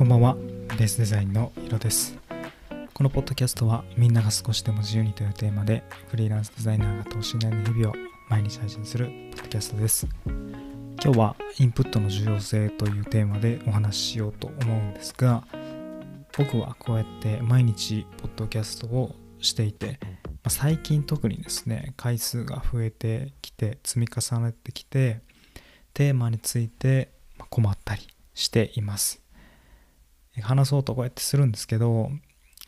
こんばんは。ベースデザインのヒロです。このポッドキャストはみんなが少しでも自由にというテーマでフリーランスデザイナーが等身大の日々を毎日配信するポッドキャストです。今日はインプットの重要性というテーマでお話ししようと思うんですが僕はこうやって毎日ポッドキャストをしていて最近特にですね回数が増えてきて積み重ねてきてテーマについて困ったりしています。話そうとこうやってするんですけど、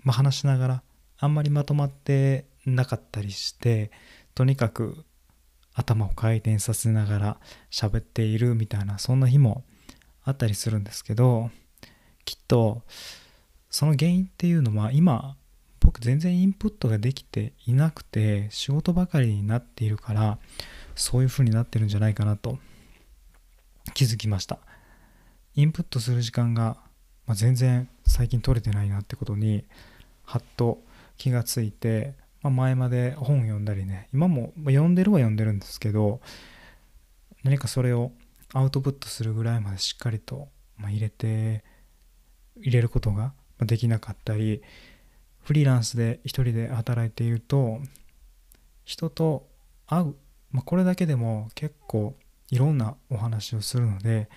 まあ、話しながらあんまりまとまってなかったりしてとにかく頭を回転させながら喋っているみたいなそんな日もあったりするんですけどきっとその原因っていうのは今僕全然インプットができていなくて仕事ばかりになっているからそういう風になってるんじゃないかなと気づきました。インプットする時間がまあ、全然最近取れてないなってことにはっと気がついて、まあ、前まで本読んだりね今も、読んでるは読んでるんですけど何かそれをアウトプットするぐらいまでしっかりと、入れて入れることができなかったりフリーランスで一人で働いていると人と会う、まあ、これだけでも結構いろんなお話をするので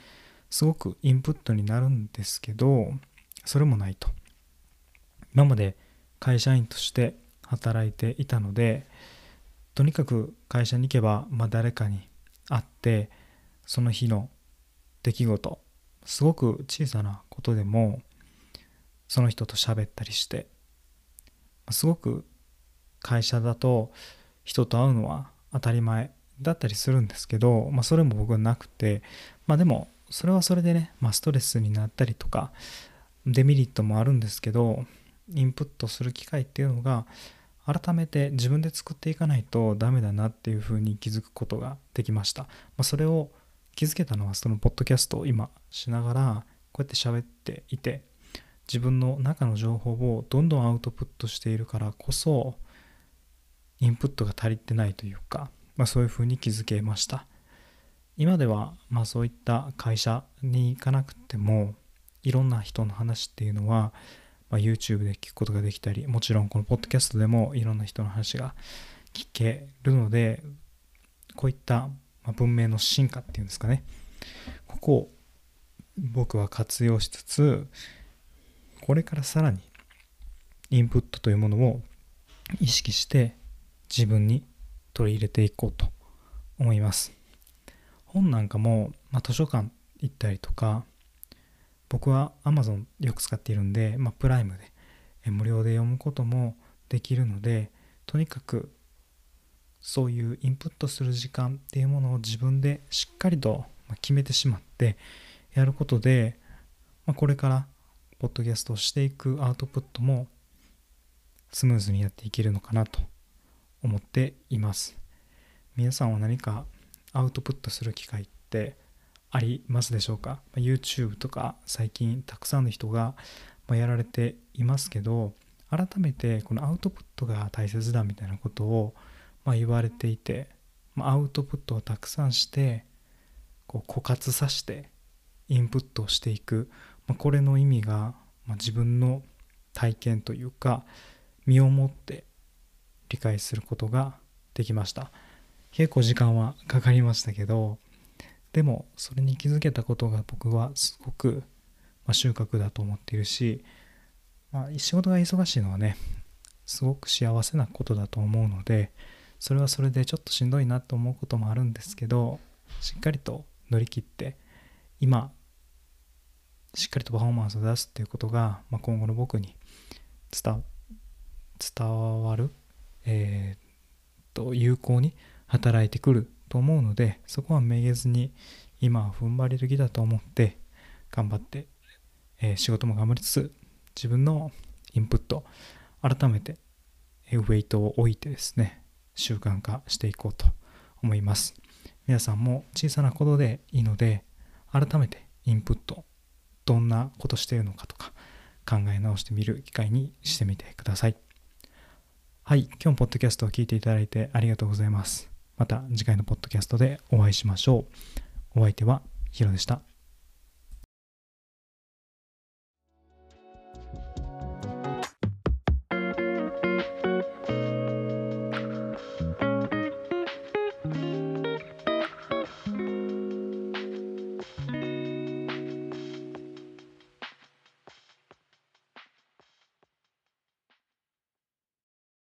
すごくインプットになるんですけどそれもないと。今まで会社員として働いていたのでとにかく会社に行けば、まあ、誰かに会ってその日の出来事すごく小さなことでもその人と喋ったりしてすごく会社だと人と会うのは当たり前だったりするんですけど、まあ、それも僕はなくてまあでもそれはそれでね、まあ、ストレスになったりとかデメリットもあるんですけどインプットする機会っていうのが改めて自分で作っていかないとダメだなっていうふうに気づくことができました、まあ、それを気づけたのはそのポッドキャストを今しながらこうやって喋っていて自分の中の情報をどんどんアウトプットしているからこそインプットが足りてないというか、まあ、そういうふうに気づけました。今ではまあそういった会社に行かなくてもいろんな人の話っていうのは、まあ、YouTube で聞くことができたりもちろんこのポッドキャストでもいろんな人の話が聞けるのでこういった文明の進化っていうんですかねここを僕は活用しつつこれからさらにインプットというものを意識して自分に取り入れていこうと思います。本なんかも、まあ、図書館行ったりとか僕は Amazon よく使っているんで、まあ、プライムで無料で読むこともできるのでとにかくそういうインプットする時間っていうものを自分でしっかりと決めてしまってやることで、まあ、これからポッドキャストをしていくアウトプットもスムーズにやっていけるのかなと思っています。皆さんは何かアウトプットする機会ってありますでしょうか？YouTube とか最近たくさんの人がやられていますけど改めてこのアウトプットが大切だみたいなことをま言われていてアウトプットをたくさんしてこう枯渇させてインプットをしていく、まこれの意味が、ま自分の体験というか身をもって理解することができました。結構時間はかかりましたけどでもそれに気づけたことが僕はすごく、ま収穫だと思っているし、まあ、仕事が忙しいのはねすごく幸せなことだと思うのでそれはそれでちょっとしんどいなと思うこともあるんですけどしっかりと乗り切って今しっかりとパフォーマンスを出すっていうことが、まあ、今後の僕に伝わる、えー、と有効に働いてくると思うのでそこはめげずに今は踏ん張り時だと思って頑張って、えー、仕事も頑張りつつ自分のインプット改めてウェイトを置いてですね習慣化していこうと思います。皆さんも小さなことでいいので改めてインプットどんなことしているのかとか考え直してみる機会にしてみてください。はい今日もポッドキャストを聞いていただいてありがとうございます。また次回のポッドキャストでお会いしましょう。お相手はヒロでした。